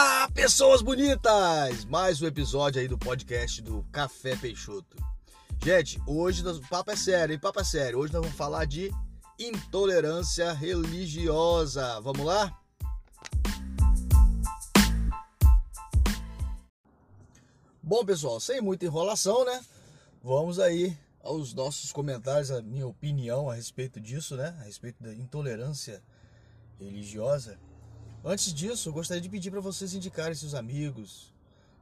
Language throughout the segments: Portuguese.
Olá, pessoas bonitas! Mais um episódio aí do podcast do Café Peixoto. Gente, hoje o papo é sério, hein? Papo é sério. Hoje nós vamos falar de intolerância religiosa. Vamos lá? Bom, pessoal, sem muita enrolação, né? Vamos aí aos nossos comentários, a minha opinião a respeito disso, né? A respeito da intolerância religiosa. Antes disso, eu gostaria de pedir para vocês indicarem seus amigos,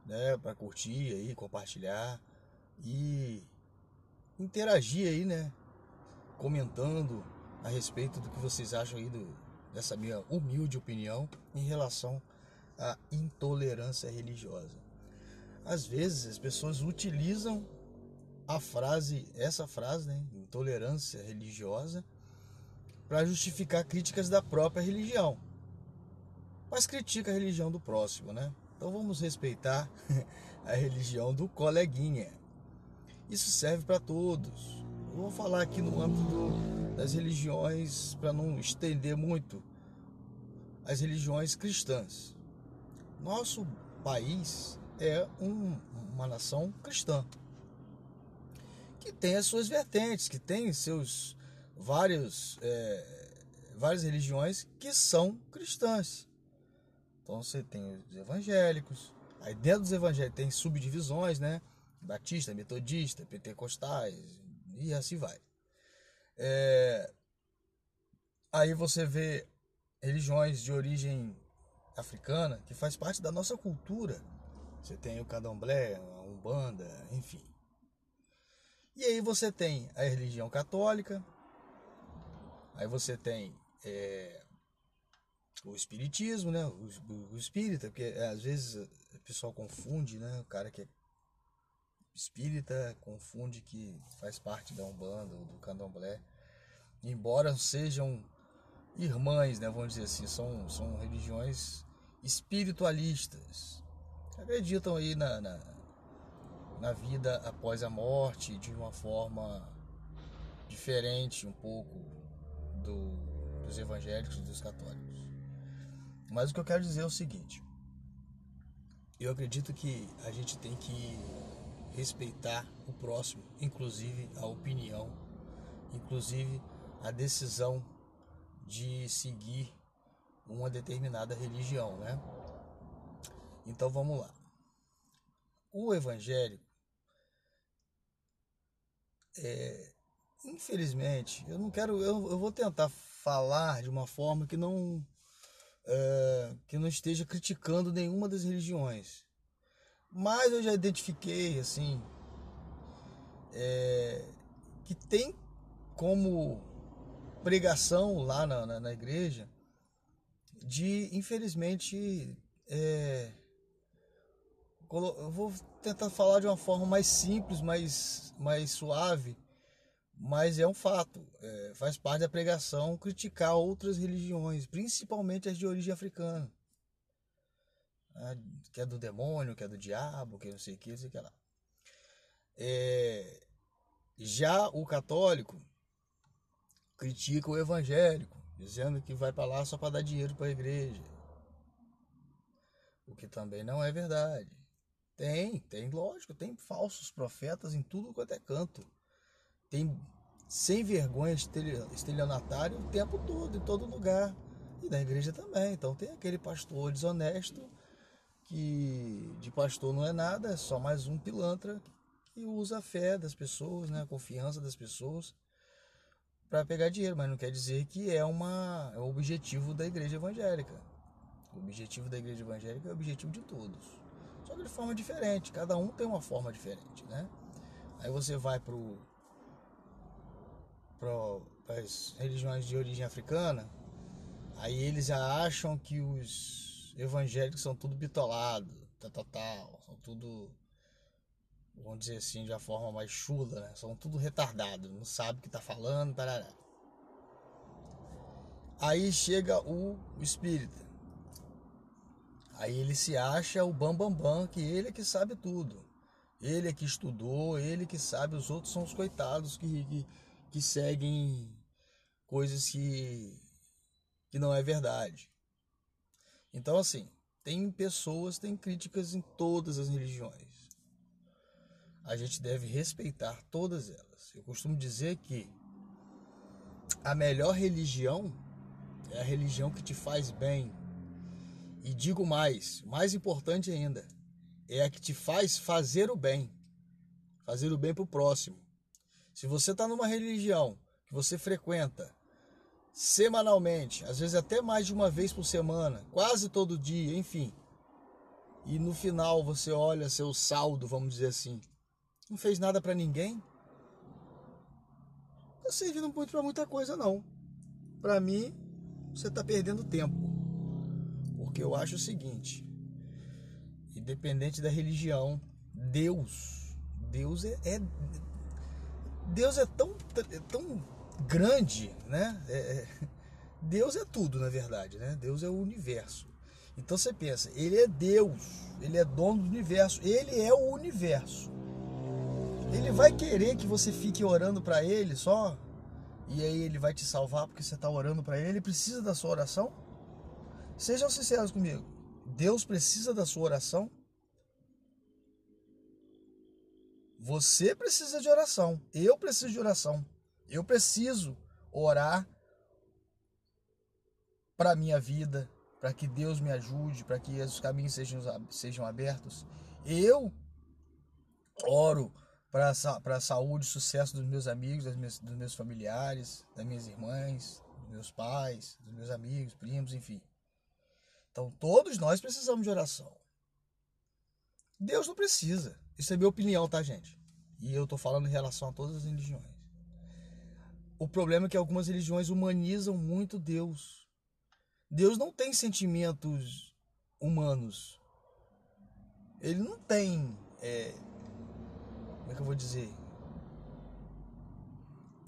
né, para curtir aí, compartilhar e interagir aí, né, comentando a respeito do que vocês acham aí do, dessa minha humilde opinião em relação à intolerância religiosa. Às vezes as pessoas utilizam a frase, essa frase, né, intolerância religiosa, para justificar críticas da própria religião mas critica a religião do próximo, né? Então vamos respeitar a religião do coleguinha. Isso serve para todos. Eu vou falar aqui no âmbito das religiões, para não estender muito, as religiões cristãs. Nosso país é um, uma nação cristã que tem as suas vertentes, que tem seus vários é, várias religiões que são cristãs. Então você tem os evangélicos, aí dentro dos evangélicos tem subdivisões, né? Batista, metodista, pentecostais, e assim vai. É... Aí você vê religiões de origem africana que faz parte da nossa cultura. Você tem o candomblé, a umbanda, enfim. E aí você tem a religião católica, aí você tem é, o espiritismo, né? O, o, o espírita, porque é, às vezes o pessoal confunde, né? O cara que é espírita confunde que faz parte da Umbanda ou do Candomblé. Embora sejam irmãs, né? Vamos dizer assim, são, são religiões espiritualistas. Acreditam aí na, na, na vida após a morte de uma forma diferente um pouco do, dos evangélicos e dos católicos. Mas o que eu quero dizer é o seguinte: eu acredito que a gente tem que respeitar o próximo, inclusive a opinião, inclusive a decisão de seguir uma determinada religião, né? Então vamos lá. O evangélico, é, infelizmente, eu não quero, eu, eu vou tentar falar de uma forma que não é, que não esteja criticando nenhuma das religiões. Mas eu já identifiquei, assim, é, que tem como pregação lá na, na, na igreja de, infelizmente, é, eu vou tentar falar de uma forma mais simples, mais, mais suave, mas é um fato, é, faz parte da pregação criticar outras religiões, principalmente as de origem africana. Né? Que é do demônio, que é do diabo, que não sei o que, sei o que lá. É, já o católico critica o evangélico, dizendo que vai para lá só para dar dinheiro para a igreja. O que também não é verdade. Tem, tem, lógico, tem falsos profetas em tudo quanto é canto tem sem vergonha estelionatário o tempo todo, em todo lugar. E na igreja também. Então tem aquele pastor desonesto, que de pastor não é nada, é só mais um pilantra que usa a fé das pessoas, né, a confiança das pessoas para pegar dinheiro, mas não quer dizer que é uma é o objetivo da igreja evangélica. O objetivo da igreja evangélica é o objetivo de todos. Só que de forma diferente, cada um tem uma forma diferente, né? Aí você vai pro para as religiões de origem africana, aí eles já acham que os evangélicos são tudo bitolado, tal, tal, tal, são tudo, vamos dizer assim, de uma forma mais chula, né? são tudo retardado, não sabe o que está falando, parará. Aí chega o, espírita. Aí ele se acha o bambambam, bam, bam, que ele é que sabe tudo. Ele é que estudou, ele que sabe, os outros são os coitados que, que que seguem coisas que, que não é verdade. Então, assim, tem pessoas, tem críticas em todas as religiões. A gente deve respeitar todas elas. Eu costumo dizer que a melhor religião é a religião que te faz bem. E digo mais, mais importante ainda, é a que te faz fazer o bem. Fazer o bem para o próximo. Se você está numa religião que você frequenta semanalmente, às vezes até mais de uma vez por semana, quase todo dia, enfim, e no final você olha seu saldo, vamos dizer assim, não fez nada para ninguém, não servindo muito para muita coisa não. Para mim, você está perdendo tempo. Porque eu acho o seguinte: independente da religião, Deus, Deus é, é Deus é tão, é tão grande, né? É, é, Deus é tudo, na verdade, né? Deus é o universo. Então você pensa, ele é Deus, ele é dono do universo, ele é o universo. Ele vai querer que você fique orando para ele só e aí ele vai te salvar porque você está orando para ele. Ele precisa da sua oração? Sejam sinceros comigo. Deus precisa da sua oração? Você precisa de oração. Eu preciso de oração. Eu preciso orar para a minha vida, para que Deus me ajude, para que os caminhos sejam, sejam abertos. Eu oro para a saúde e sucesso dos meus amigos, das minhas, dos meus familiares, das minhas irmãs, dos meus pais, dos meus amigos, primos, enfim. Então todos nós precisamos de oração. Deus não precisa. Isso é minha opinião, tá, gente? E eu estou falando em relação a todas as religiões. O problema é que algumas religiões humanizam muito Deus. Deus não tem sentimentos humanos. Ele não tem é, como é que eu vou dizer?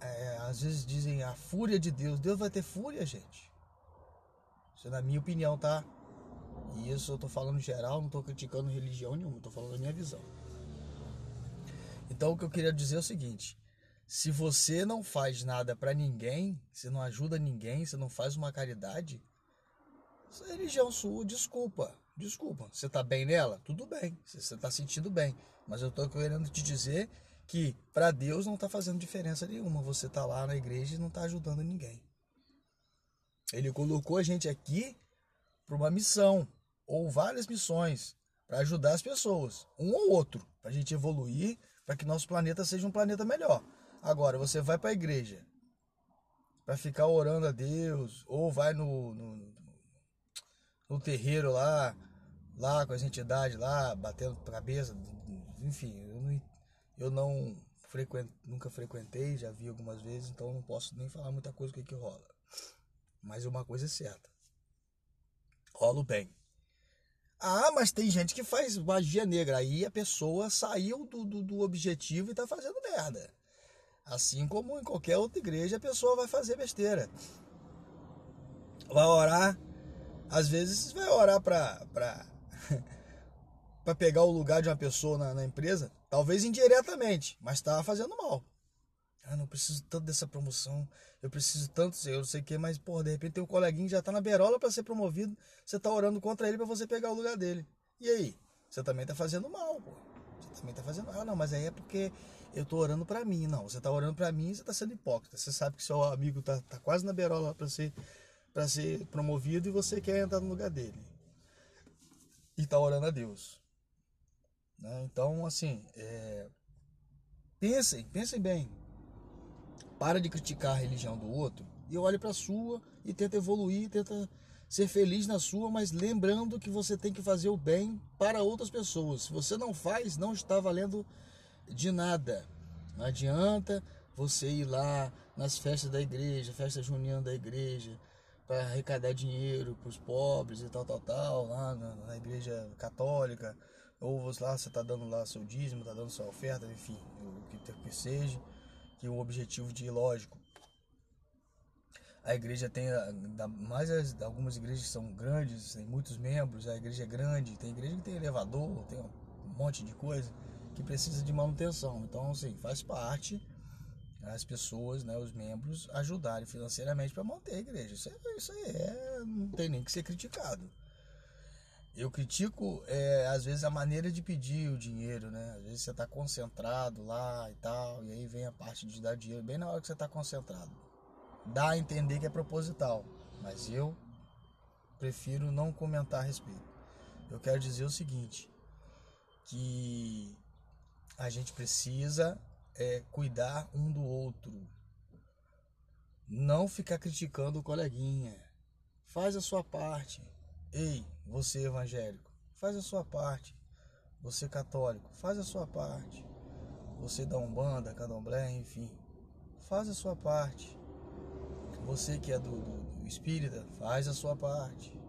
É, às vezes dizem a fúria de Deus. Deus vai ter fúria, gente. Isso é na minha opinião, tá? E isso eu tô falando geral, não tô criticando religião nenhuma, tô falando a minha visão. Então o que eu queria dizer é o seguinte: se você não faz nada para ninguém, se não ajuda ninguém, se não faz uma caridade, essa religião sua, desculpa, desculpa. Você tá bem nela? Tudo bem, você tá sentindo bem. Mas eu estou querendo te dizer que para Deus não está fazendo diferença nenhuma. Você está lá na igreja e não está ajudando ninguém. Ele colocou a gente aqui para uma missão ou várias missões para ajudar as pessoas, um ou outro, para a gente evoluir, para que nosso planeta seja um planeta melhor. Agora, você vai para a igreja para ficar orando a Deus, ou vai no, no, no terreiro lá, lá com as entidades lá, batendo cabeça, enfim, eu não, eu não nunca frequentei, já vi algumas vezes, então não posso nem falar muita coisa o que, que rola. Mas uma coisa é certa. Rolo bem. Ah, mas tem gente que faz magia negra. Aí a pessoa saiu do, do, do objetivo e tá fazendo merda. Assim como em qualquer outra igreja, a pessoa vai fazer besteira. Vai orar. Às vezes vai orar pra, pra para pegar o lugar de uma pessoa na, na empresa, talvez indiretamente, mas estava fazendo mal. Preciso tanto dessa promoção, eu preciso tanto, eu não sei o que, mas, porra, de repente tem um coleguinha que já tá na berola para ser promovido, você tá orando contra ele para você pegar o lugar dele. E aí? Você também tá fazendo mal, pô. Você também tá fazendo mal. Ah, não, mas aí é porque eu tô orando para mim. Não, você tá orando para mim e você tá sendo hipócrita. Você sabe que seu amigo tá, tá quase na berola para ser, pra ser promovido e você quer entrar no lugar dele. E tá orando a Deus. Né? Então, assim, é... pensem, pensem bem. Para de criticar a religião do outro e olhe para a sua e tenta evoluir, tenta ser feliz na sua, mas lembrando que você tem que fazer o bem para outras pessoas. Se você não faz, não está valendo de nada. Não adianta você ir lá nas festas da igreja, festa junina da igreja, para arrecadar dinheiro para os pobres e tal, tal, tal, lá na, na igreja católica ou você lá você está dando lá seu dízimo, está dando sua oferta, enfim, o que quer que seja, que o objetivo de lógico. A igreja tem mais as, algumas igrejas que são grandes, tem muitos membros, a igreja é grande, tem igreja que tem elevador, tem um monte de coisa que precisa de manutenção. Então, assim, faz parte as pessoas, né, os membros ajudarem financeiramente para manter a igreja. Isso, é, isso aí é, não tem nem que ser criticado. Eu critico, é, às vezes, a maneira de pedir o dinheiro, né? Às vezes você está concentrado lá e tal, e aí vem a parte de dar dinheiro bem na hora que você está concentrado. Dá a entender que é proposital, mas eu prefiro não comentar a respeito. Eu quero dizer o seguinte, que a gente precisa é, cuidar um do outro. Não ficar criticando o coleguinha. Faz a sua parte. Ei, você evangélico, faz a sua parte. Você católico, faz a sua parte. Você da Umbanda, Candomblé, enfim, faz a sua parte. Você que é do, do, do espírita, faz a sua parte.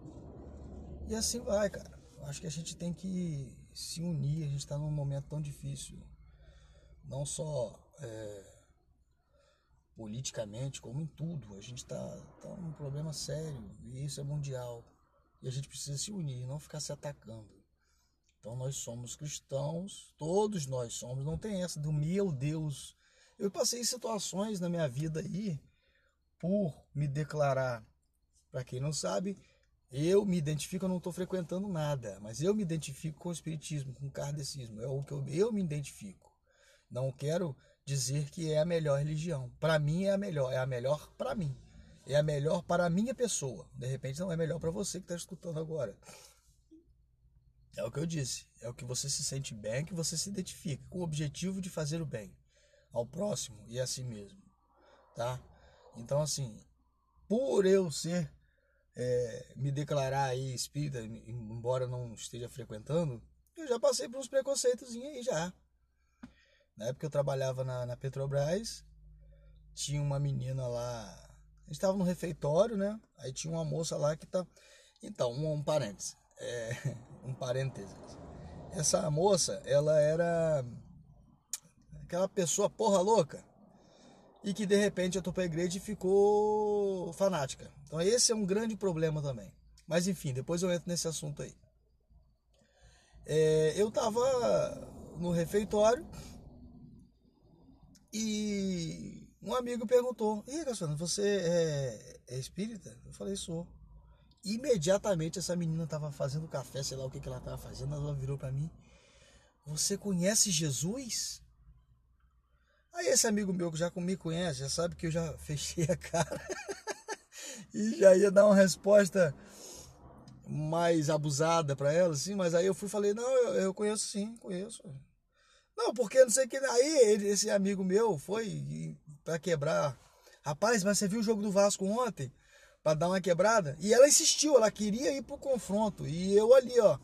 E assim vai, cara. Acho que a gente tem que se unir. A gente está num momento tão difícil não só é, politicamente, como em tudo. A gente está tá num problema sério e isso é mundial. E a gente precisa se unir, não ficar se atacando. Então nós somos cristãos, todos nós somos, não tem essa do meu Deus. Eu passei situações na minha vida aí por me declarar. Para quem não sabe, eu me identifico, eu não estou frequentando nada, mas eu me identifico com o espiritismo, com o kardecismo. É o que eu, eu me identifico. Não quero dizer que é a melhor religião. Para mim é a melhor, é a melhor para mim. É a melhor para a minha pessoa. De repente não é melhor para você que está escutando agora. É o que eu disse. É o que você se sente bem, que você se identifica com o objetivo de fazer o bem ao próximo e a si mesmo, tá? Então assim, por eu ser é, me declarar aí espírita, embora não esteja frequentando, eu já passei por uns preconceitos aí já. Na época eu trabalhava na, na Petrobras, tinha uma menina lá. Estava no refeitório, né? Aí tinha uma moça lá que tá. Então, um, um parênteses. É, um parênteses. Essa moça, ela era aquela pessoa porra louca e que de repente eu tô pra igreja e ficou fanática. Então esse é um grande problema também. Mas enfim, depois eu entro nesse assunto aí. É, eu tava no refeitório e um amigo perguntou: E Cassiano, você é, é espírita? Eu falei: Sou. Imediatamente essa menina estava fazendo café, sei lá o que, que ela estava fazendo. Ela virou para mim: Você conhece Jesus? Aí esse amigo meu que já me conhece, já sabe que eu já fechei a cara e já ia dar uma resposta mais abusada para ela, assim, mas aí eu fui falei, não, eu, eu conheço sim, conheço. Não, porque não sei que. Aí ele, esse amigo meu foi para quebrar. Rapaz, mas você viu o jogo do Vasco ontem? Para dar uma quebrada? E ela insistiu, ela queria ir pro confronto. E eu ali, ó.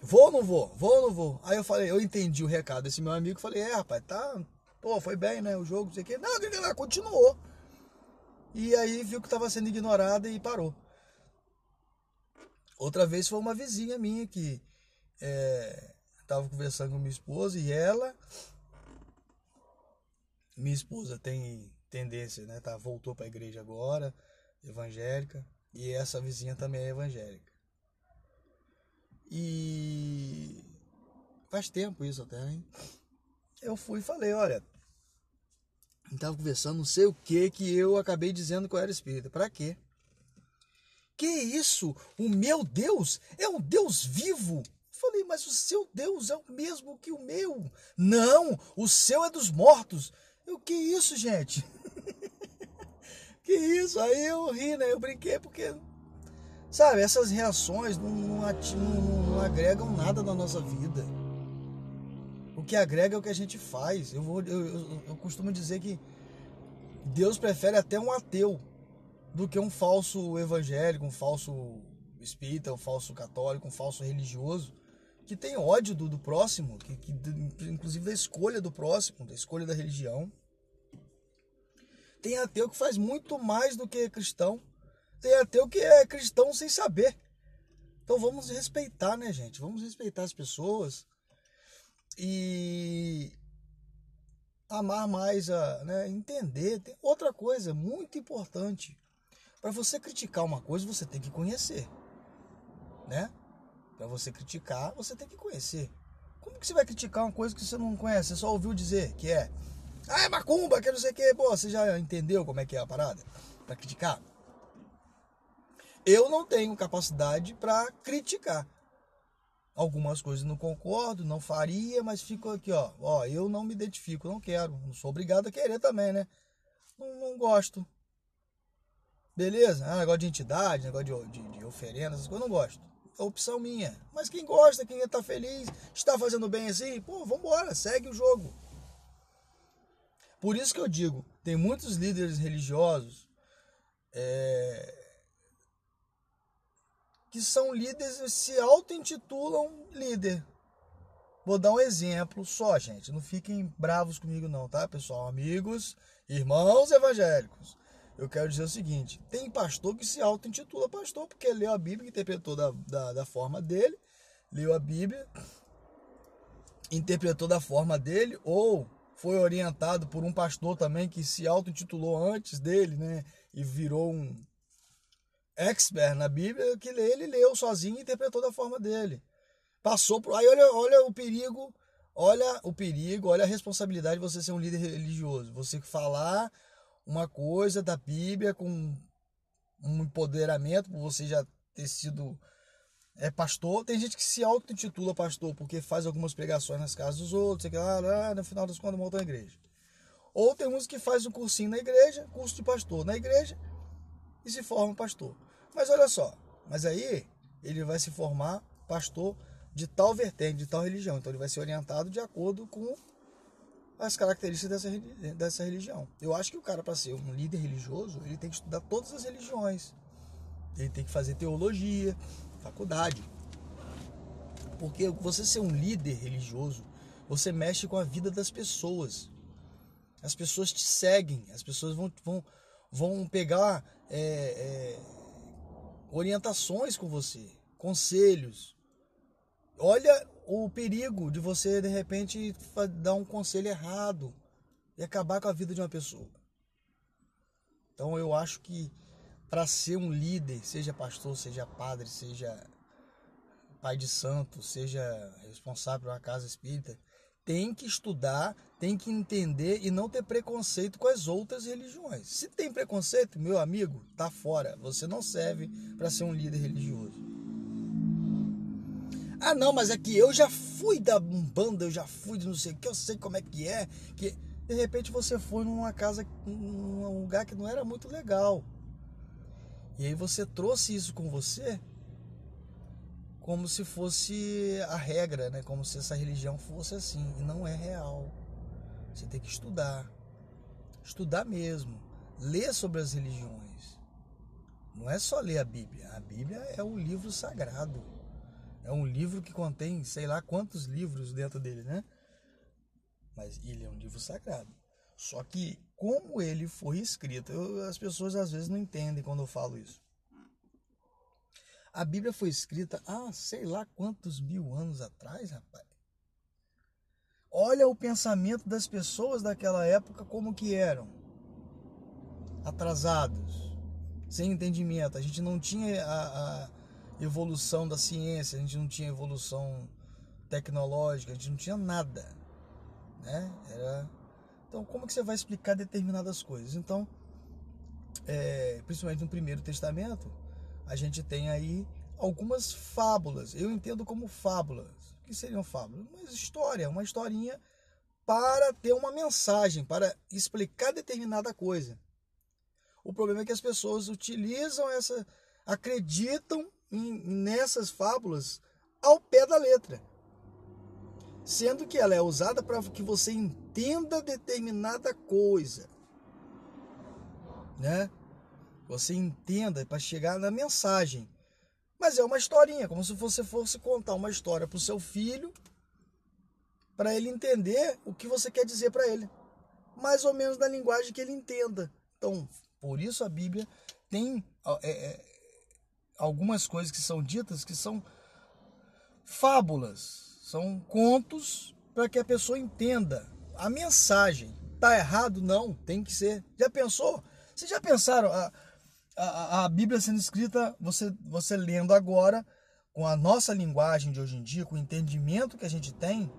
Vou ou não vou? Vou ou não vou? Aí eu falei, eu entendi o recado desse meu amigo. Falei, é, rapaz, tá. Pô, foi bem, né? O jogo, não sei o que. Não, ela continuou. E aí viu que estava sendo ignorada e parou. Outra vez foi uma vizinha minha que. É, Tava conversando com minha esposa e ela. Minha esposa tem tendência, né? Tá, voltou para a igreja agora, evangélica. E essa vizinha também é evangélica. E faz tempo isso até, hein? Eu fui e falei, olha, tava conversando, não sei o que que eu acabei dizendo que eu era espírita. Para quê? Que isso? O meu Deus é um Deus vivo Falei, mas o seu Deus é o mesmo que o meu. Não, o seu é dos mortos. Eu, que isso, gente? que isso? Aí eu ri, né? Eu brinquei porque, sabe, essas reações não, não, não, não agregam nada na nossa vida. O que agrega é o que a gente faz. Eu, vou, eu, eu, eu costumo dizer que Deus prefere até um ateu do que um falso evangélico, um falso espírita, um falso católico, um falso religioso que tem ódio do, do próximo, que, que, inclusive da escolha do próximo, da escolha da religião. Tem ateu que faz muito mais do que cristão. Tem ateu que é cristão sem saber. Então vamos respeitar, né, gente? Vamos respeitar as pessoas e amar mais a, né, entender. Tem outra coisa muito importante. Para você criticar uma coisa, você tem que conhecer, né? Para você criticar, você tem que conhecer. Como que você vai criticar uma coisa que você não conhece? Você só ouviu dizer que é. Ah, é macumba, que não sei o que. Pô, você já entendeu como é que é a parada? Para criticar? eu não tenho capacidade para criticar. Algumas coisas não concordo, não faria, mas fico aqui, ó. Ó, eu não me identifico, não quero. Não sou obrigado a querer também, né? Não, não gosto. Beleza? Ah, negócio de entidade, negócio de, de, de oferenda, essas coisas, eu não gosto. É opção minha. Mas quem gosta, quem está feliz, está fazendo bem assim, pô, vambora, segue o jogo. Por isso que eu digo, tem muitos líderes religiosos é, que são líderes e se auto-intitulam líder. Vou dar um exemplo só, gente. Não fiquem bravos comigo, não, tá, pessoal? Amigos, irmãos evangélicos. Eu quero dizer o seguinte: tem pastor que se auto-intitula pastor porque leu a Bíblia, interpretou da, da, da forma dele, leu a Bíblia, interpretou da forma dele, ou foi orientado por um pastor também que se auto-intitulou antes dele, né? E virou um, expert na Bíblia que ele leu sozinho e interpretou da forma dele. Passou por. Aí olha, olha o perigo, olha o perigo, olha a responsabilidade de você ser um líder religioso. Você falar uma coisa da Bíblia com um empoderamento, por você já ter sido é pastor. Tem gente que se auto-intitula pastor porque faz algumas pregações nas casas dos outros, sei lá, no final das contas monta uma igreja. Ou tem uns que faz um cursinho na igreja, curso de pastor na igreja, e se forma pastor. Mas olha só, mas aí ele vai se formar pastor de tal vertente, de tal religião. Então ele vai ser orientado de acordo com as características dessa, dessa religião. Eu acho que o cara, para ser um líder religioso, ele tem que estudar todas as religiões. Ele tem que fazer teologia, faculdade. Porque você ser um líder religioso, você mexe com a vida das pessoas. As pessoas te seguem, as pessoas vão, vão, vão pegar é, é, orientações com você, conselhos. Olha o perigo de você de repente dar um conselho errado e acabar com a vida de uma pessoa. Então eu acho que para ser um líder, seja pastor, seja padre, seja pai de santo, seja responsável por uma casa espírita, tem que estudar, tem que entender e não ter preconceito com as outras religiões. Se tem preconceito, meu amigo, tá fora. Você não serve para ser um líder religioso. Ah, não, mas é que eu já fui da Umbanda, eu já fui de não sei o que, eu sei como é que é. Que de repente você foi numa casa, num lugar que não era muito legal. E aí você trouxe isso com você como se fosse a regra, né? Como se essa religião fosse assim. E não é real. Você tem que estudar. Estudar mesmo. Ler sobre as religiões. Não é só ler a Bíblia. A Bíblia é um livro sagrado. É um livro que contém, sei lá quantos livros dentro dele, né? Mas ele é um livro sagrado. Só que como ele foi escrito, eu, as pessoas às vezes não entendem quando eu falo isso. A Bíblia foi escrita há sei lá quantos mil anos atrás, rapaz. Olha o pensamento das pessoas daquela época como que eram. Atrasados, sem entendimento. A gente não tinha a, a evolução da ciência, a gente não tinha evolução tecnológica, a gente não tinha nada. Né? Era... Então, como que você vai explicar determinadas coisas? Então, é, principalmente no Primeiro Testamento, a gente tem aí algumas fábulas. Eu entendo como fábulas. O que seriam fábulas? Uma história, uma historinha para ter uma mensagem, para explicar determinada coisa. O problema é que as pessoas utilizam essa, acreditam nessas fábulas ao pé da letra. Sendo que ela é usada para que você entenda determinada coisa. Né? você entenda para chegar na mensagem. Mas é uma historinha, como se você fosse contar uma história para o seu filho, para ele entender o que você quer dizer para ele, mais ou menos na linguagem que ele entenda. Então, por isso a Bíblia tem é, é, algumas coisas que são ditas que são fábulas, são contos para que a pessoa entenda a mensagem. Tá errado? Não, tem que ser. Já pensou? Vocês já pensaram? A, a, a Bíblia sendo escrita, você, você lendo agora, com a nossa linguagem de hoje em dia, com o entendimento que a gente tem,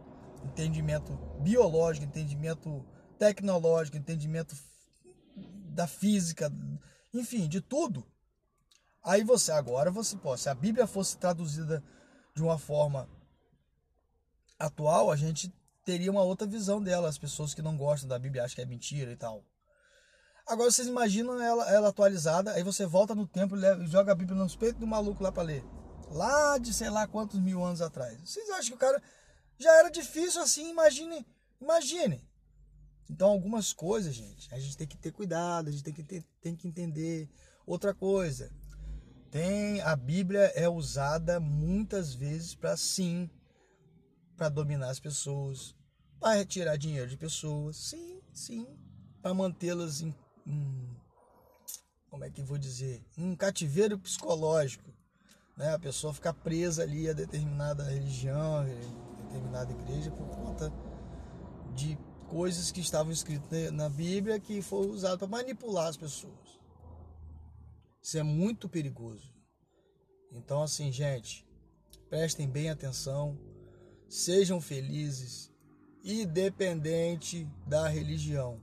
entendimento biológico, entendimento tecnológico, entendimento da física, enfim, de tudo. Aí você, agora você pode, se a Bíblia fosse traduzida de uma forma atual, a gente teria uma outra visão dela. As pessoas que não gostam da Bíblia acham que é mentira e tal. Agora vocês imaginam ela, ela atualizada, aí você volta no tempo e joga a Bíblia nos peitos do maluco lá para ler. Lá de sei lá quantos mil anos atrás. Vocês acham que o cara já era difícil assim? Imagine, imagine. Então algumas coisas, gente, a gente tem que ter cuidado, a gente tem que, ter, tem que entender. Outra coisa, tem a Bíblia é usada muitas vezes para sim, para dominar as pessoas, para retirar dinheiro de pessoas, sim, sim, para mantê-las em um, como é que vou dizer, um cativeiro psicológico. Né? A pessoa ficar presa ali a determinada religião, determinada igreja por conta de coisas que estavam escritas na Bíblia que foram usadas para manipular as pessoas. Isso é muito perigoso. Então, assim, gente, prestem bem atenção, sejam felizes, independente da religião.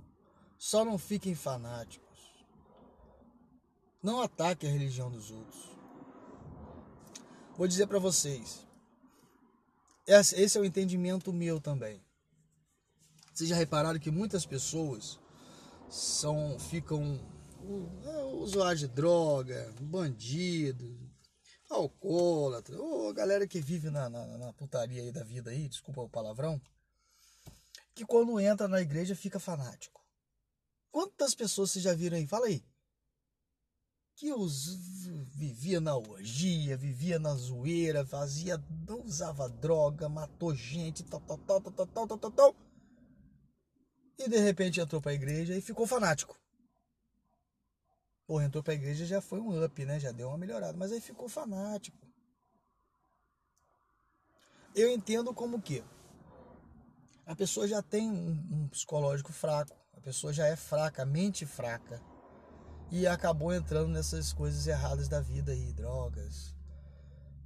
Só não fiquem fanáticos. Não ataquem a religião dos outros. Vou dizer para vocês. Esse é o entendimento meu também. Vocês já repararam que muitas pessoas são ficam é, usuários de droga, bandido, alcoólatra, ou galera que vive na, na, na putaria aí da vida aí, desculpa o palavrão, que quando entra na igreja fica fanático. Quantas pessoas vocês já viram aí? Fala aí. Que os, vivia na orgia, vivia na zoeira, fazia, usava droga, matou gente, tal, tal, tal, tal, tal, tal, tal, tal. E de repente entrou para a igreja e ficou fanático. Porra, entrou para a igreja já foi um up, né? Já deu uma melhorada, mas aí ficou fanático. Eu entendo como que a pessoa já tem um, psicológico fraco, a pessoa já é fraca, a mente fraca. E acabou entrando nessas coisas erradas da vida aí, drogas,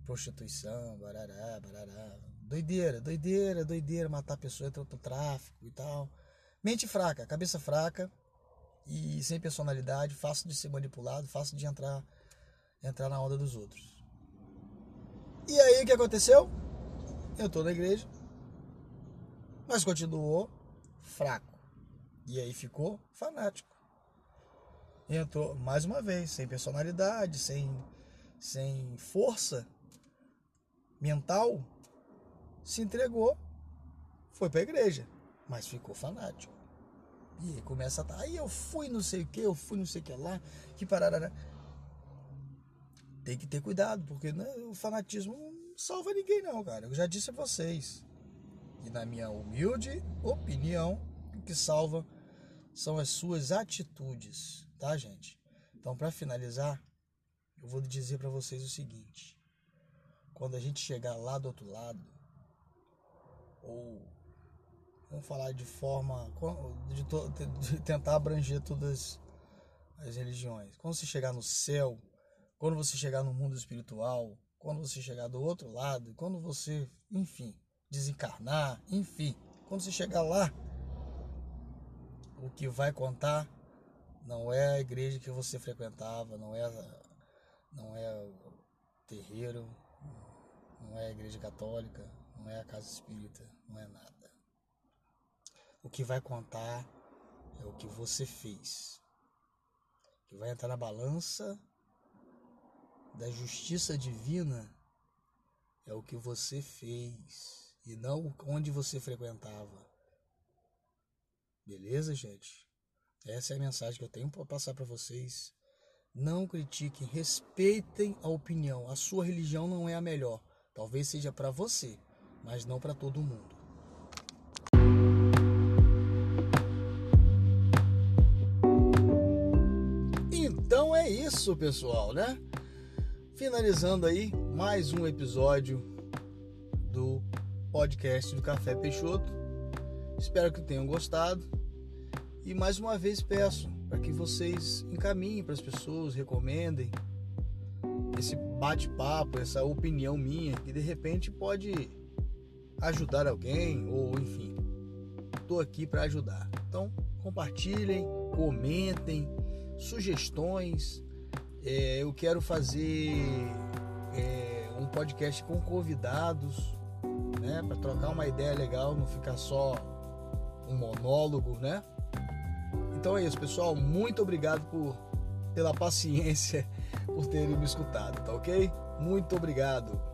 prostituição, barará, barará. Doideira, doideira, doideira, matar pessoa, entrar no tráfico e tal. Mente fraca, cabeça fraca e sem personalidade, fácil de ser manipulado, fácil de entrar, entrar na onda dos outros. E aí o que aconteceu? Entrou na igreja, mas continuou fraco. E aí ficou fanático. Entrou mais uma vez, sem personalidade, sem, sem força mental, se entregou, foi para a igreja, mas ficou fanático. E começa a tá, aí eu fui não sei o que, eu fui não sei o que lá, que parará. Tem que ter cuidado, porque né, o fanatismo não salva ninguém não, cara. Eu já disse a vocês. E na minha humilde opinião, o que salva são as suas atitudes, tá, gente? Então, para finalizar, eu vou dizer para vocês o seguinte: quando a gente chegar lá do outro lado, ou vamos falar de forma de, de tentar abranger todas as religiões, quando você chegar no céu, quando você chegar no mundo espiritual, quando você chegar do outro lado, quando você, enfim, desencarnar, enfim, quando você chegar lá, o que vai contar não é a igreja que você frequentava, não é, não é o terreiro, não é a igreja católica, não é a casa espírita, não é nada. O que vai contar é o que você fez. Que vai entrar na balança da justiça divina é o que você fez e não onde você frequentava. Beleza, gente? Essa é a mensagem que eu tenho para passar para vocês. Não critiquem, respeitem a opinião. A sua religião não é a melhor. Talvez seja para você, mas não para todo mundo. Isso, pessoal, né? Finalizando aí mais um episódio do podcast do Café Peixoto. Espero que tenham gostado. E mais uma vez peço para que vocês encaminhem para as pessoas, recomendem esse bate-papo, essa opinião minha, que de repente pode ajudar alguém, ou enfim, estou aqui para ajudar. Então, compartilhem, comentem, sugestões, é, eu quero fazer é, um podcast com convidados, né? Para trocar uma ideia legal, não ficar só um monólogo, né? Então é isso, pessoal. Muito obrigado por pela paciência, por terem me escutado, tá ok? Muito obrigado.